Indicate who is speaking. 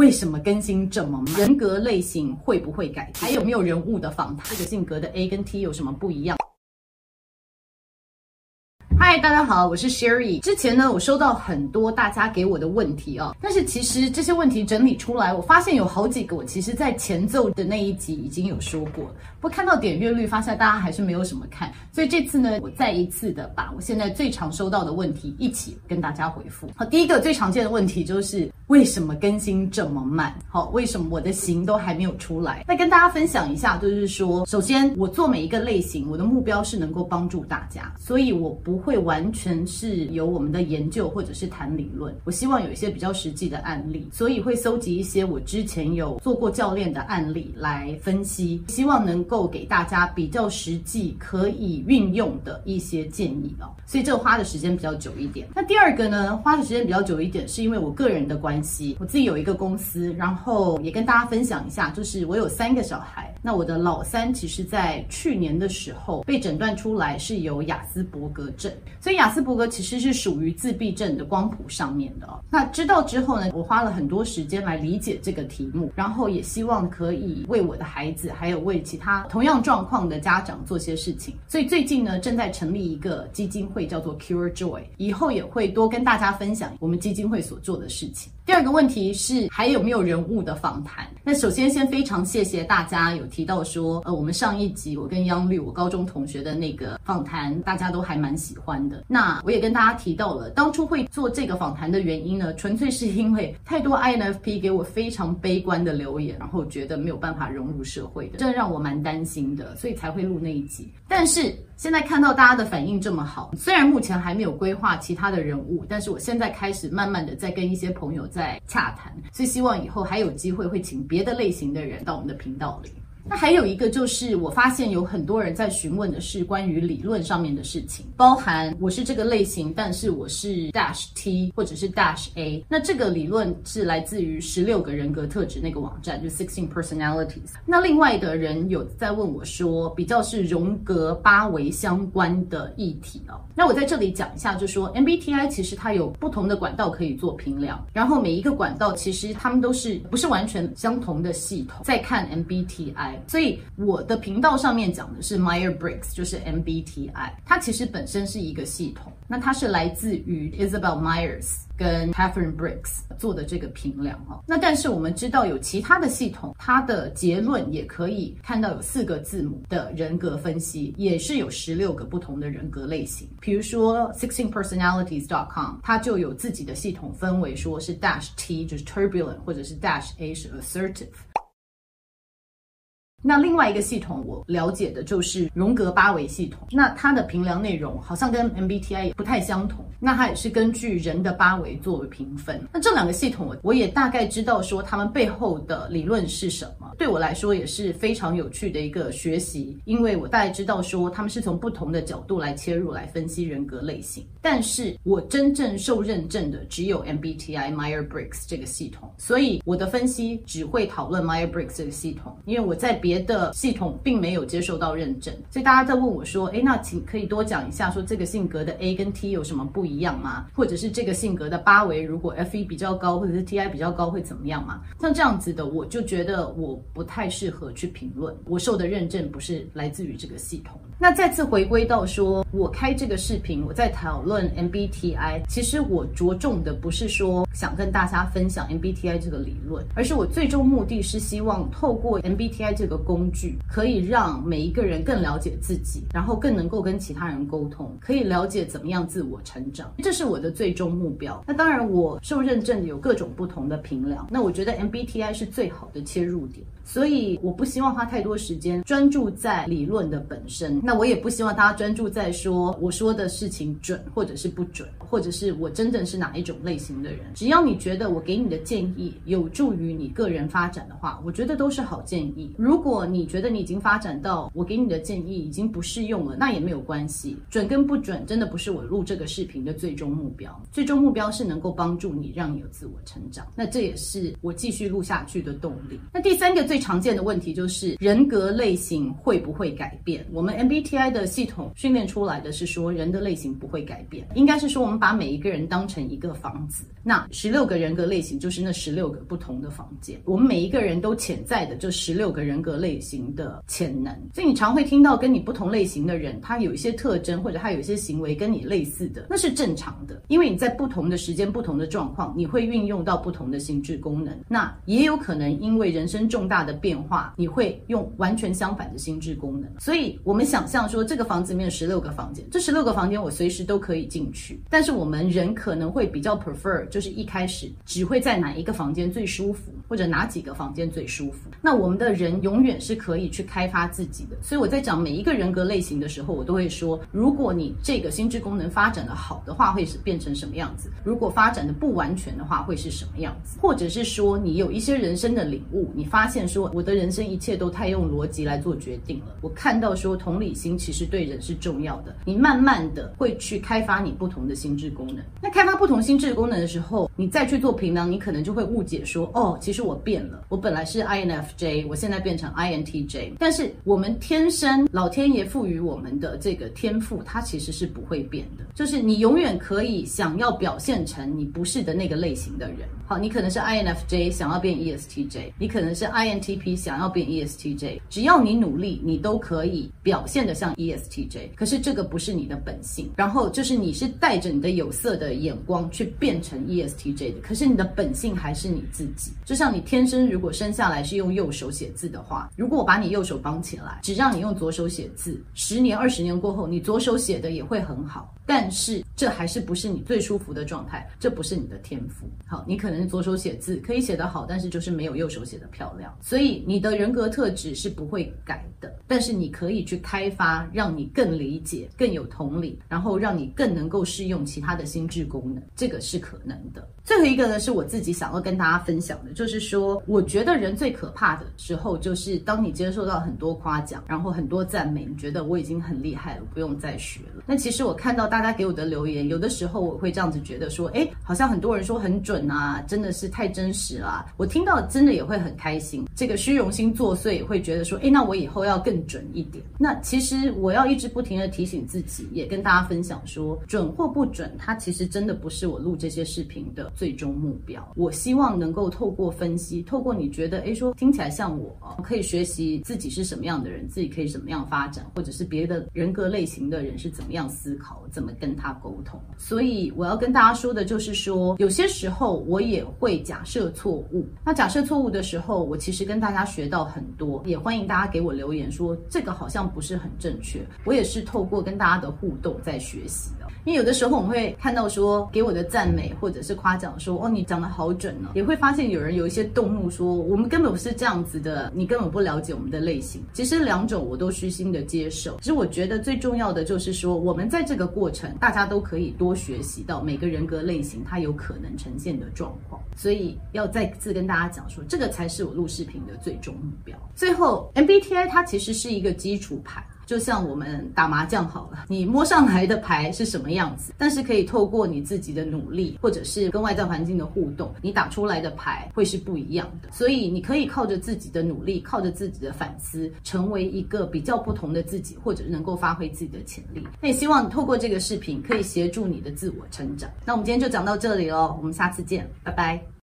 Speaker 1: 为什么更新这么慢？人格类型会不会改？还有没有人物的访谈？这个性格的 A 跟 T 有什么不一样？嗨，大家好，我是 Sherry。之前呢，我收到很多大家给我的问题哦，但是其实这些问题整理出来，我发现有好几个我其实在前奏的那一集已经有说过，不过看到点阅率，发现大家还是没有什么看，所以这次呢，我再一次的把我现在最常收到的问题一起跟大家回复。好，第一个最常见的问题就是为什么更新这么慢？好，为什么我的型都还没有出来？那跟大家分享一下，就是说，首先我做每一个类型，我的目标是能够帮助大家，所以我不会。完全是由我们的研究或者是谈理论，我希望有一些比较实际的案例，所以会搜集一些我之前有做过教练的案例来分析，希望能够给大家比较实际可以运用的一些建议哦。所以这个花的时间比较久一点。那第二个呢，花的时间比较久一点，是因为我个人的关系，我自己有一个公司，然后也跟大家分享一下，就是我有三个小孩，那我的老三其实在去年的时候被诊断出来是有亚斯伯格症。所以雅斯伯格其实是属于自闭症的光谱上面的哦。那知道之后呢，我花了很多时间来理解这个题目，然后也希望可以为我的孩子，还有为其他同样状况的家长做些事情。所以最近呢，正在成立一个基金会，叫做 Cure Joy，以后也会多跟大家分享我们基金会所做的事情。第二个问题是还有没有人物的访谈？那首先先非常谢谢大家有提到说，呃，我们上一集我跟央律我高中同学的那个访谈，大家都还蛮喜欢的。那我也跟大家提到了，当初会做这个访谈的原因呢，纯粹是因为太多 INFP 给我非常悲观的留言，然后觉得没有办法融入社会的，这让我蛮担心的，所以才会录那一集。但是现在看到大家的反应这么好，虽然目前还没有规划其他的人物，但是我现在开始慢慢的在跟一些朋友在。洽谈，所以希望以后还有机会会请别的类型的人到我们的频道里。那还有一个就是，我发现有很多人在询问的是关于理论上面的事情，包含我是这个类型，但是我是 Dash T 或者是 Dash A。那这个理论是来自于十六个人格特质那个网站，就 Sixteen Personalities。那另外的人有在问我说，比较是荣格八维相关的议题哦。那我在这里讲一下，就说 MBTI 其实它有不同的管道可以做评量，然后每一个管道其实他们都是不是完全相同的系统。再看 MBTI。所以我的频道上面讲的是 Myer Briggs，就是 MBTI，它其实本身是一个系统。那它是来自于 Isabel Myers 跟 Catherine Briggs 做的这个评量哈。那但是我们知道有其他的系统，它的结论也可以看到有四个字母的人格分析，也是有十六个不同的人格类型。比如说 sixteenpersonalities.com，它就有自己的系统分为说是 Dash T 就是 Turbulent，或者是 Dash A 是 Assertive。那另外一个系统我了解的就是荣格八维系统，那它的评量内容好像跟 MBTI 也不太相同，那它也是根据人的八维作为评分。那这两个系统我我也大概知道说他们背后的理论是什么，对我来说也是非常有趣的一个学习，因为我大概知道说他们是从不同的角度来切入来分析人格类型，但是我真正受认证的只有 MBTI Myers-Briggs 这个系统，所以我的分析只会讨论 Myers-Briggs 这个系统，因为我在别。别的系统并没有接受到认证，所以大家在问我说：“诶，那请可以多讲一下，说这个性格的 A 跟 T 有什么不一样吗？或者是这个性格的八维，如果 Fe 比较高，或者是 Ti 比较高会怎么样吗？”像这样子的，我就觉得我不太适合去评论。我受的认证不是来自于这个系统。那再次回归到说，我开这个视频，我在讨论 MBTI，其实我着重的不是说想跟大家分享 MBTI 这个理论，而是我最终目的是希望透过 MBTI 这个工具，可以让每一个人更了解自己，然后更能够跟其他人沟通，可以了解怎么样自我成长，这是我的最终目标。那当然，我受认证有各种不同的评量，那我觉得 MBTI 是最好的切入点。所以我不希望花太多时间专注在理论的本身，那我也不希望大家专注在说我说的事情准或者是不准，或者是我真正是哪一种类型的人。只要你觉得我给你的建议有助于你个人发展的话，我觉得都是好建议。如果你觉得你已经发展到我给你的建议已经不适用了，那也没有关系。准跟不准真的不是我录这个视频的最终目标，最终目标是能够帮助你，让你有自我成长。那这也是我继续录下去的动力。那第三个最常见的问题就是人格类型会不会改变？我们 MBTI 的系统训练出来的是说人的类型不会改变，应该是说我们把每一个人当成一个房子，那十六个人格类型就是那十六个不同的房间，我们每一个人都潜在的就十六个人格类型的潜能，所以你常会听到跟你不同类型的人，他有一些特征或者他有一些行为跟你类似的，那是正常的，因为你在不同的时间、不同的状况，你会运用到不同的心智功能，那也有可能因为人生重大的的变化，你会用完全相反的心智功能。所以，我们想象说，这个房子里面有十六个房间，这十六个房间我随时都可以进去，但是我们人可能会比较 prefer，就是一开始只会在哪一个房间最舒服，或者哪几个房间最舒服。那我们的人永远是可以去开发自己的。所以我在讲每一个人格类型的时候，我都会说，如果你这个心智功能发展的好的话，会是变成什么样子？如果发展的不完全的话，会是什么样子？或者是说，你有一些人生的领悟，你发现说，我的人生一切都太用逻辑来做决定了。我看到说，同理心其实对人是重要的。你慢慢的会去开发你不同的心智功能。那开发不同心智功能的时候，你再去做评量，你可能就会误解说，哦，其实我变了，我本来是 INFJ，我现在变成 INTJ。但是我们天生老天爷赋予我们的这个天赋，它其实是不会变的，就是你永远可以想要表现成你不是的那个类型的人。好，你可能是 INFJ 想要变 ESTJ，你可能是 IN T P 想要变 ESTJ，只要你努力，你都可以表现得像 ESTJ。可是这个不是你的本性，然后就是你是带着你的有色的眼光去变成 ESTJ 的，可是你的本性还是你自己。就像你天生如果生下来是用右手写字的话，如果我把你右手绑起来，只让你用左手写字，十年二十年过后，你左手写的也会很好。但是这还是不是你最舒服的状态，这不是你的天赋。好，你可能左手写字可以写得好，但是就是没有右手写的漂亮。所以你的人格特质是不会改的，但是你可以去开发，让你更理解、更有同理，然后让你更能够适用其他的心智功能，这个是可能的。最后一个呢，是我自己想要跟大家分享的，就是说，我觉得人最可怕的时候，就是当你接受到很多夸奖，然后很多赞美，你觉得我已经很厉害了，不用再学了。那其实我看到大。家给我的留言，有的时候我会这样子觉得说，哎，好像很多人说很准啊，真的是太真实了。我听到真的也会很开心，这个虚荣心作祟，会觉得说，哎，那我以后要更准一点。那其实我要一直不停地提醒自己，也跟大家分享说，准或不准，它其实真的不是我录这些视频的最终目标。我希望能够透过分析，透过你觉得，哎，说听起来像我，可以学习自己是什么样的人，自己可以怎么样发展，或者是别的人格类型的人是怎么样思考，怎么。跟他沟通，所以我要跟大家说的就是说，有些时候我也会假设错误。那假设错误的时候，我其实跟大家学到很多，也欢迎大家给我留言说这个好像不是很正确。我也是透过跟大家的互动在学习的。因为有的时候我们会看到说给我的赞美或者是夸奖说哦，你讲得好准呢，也会发现有人有一些动怒说我们根本不是这样子的，你根本不了解我们的类型。其实两种我都虚心的接受。其实我觉得最重要的就是说我们在这个过程。大家都可以多学习到每个人格类型它有可能呈现的状况，所以要再次跟大家讲说，这个才是我录视频的最终目标。最后，MBTI 它其实是一个基础牌。就像我们打麻将好了，你摸上来的牌是什么样子？但是可以透过你自己的努力，或者是跟外在环境的互动，你打出来的牌会是不一样的。所以你可以靠着自己的努力，靠着自己的反思，成为一个比较不同的自己，或者能够发挥自己的潜力。那也希望透过这个视频可以协助你的自我成长。那我们今天就讲到这里喽，我们下次见，拜拜。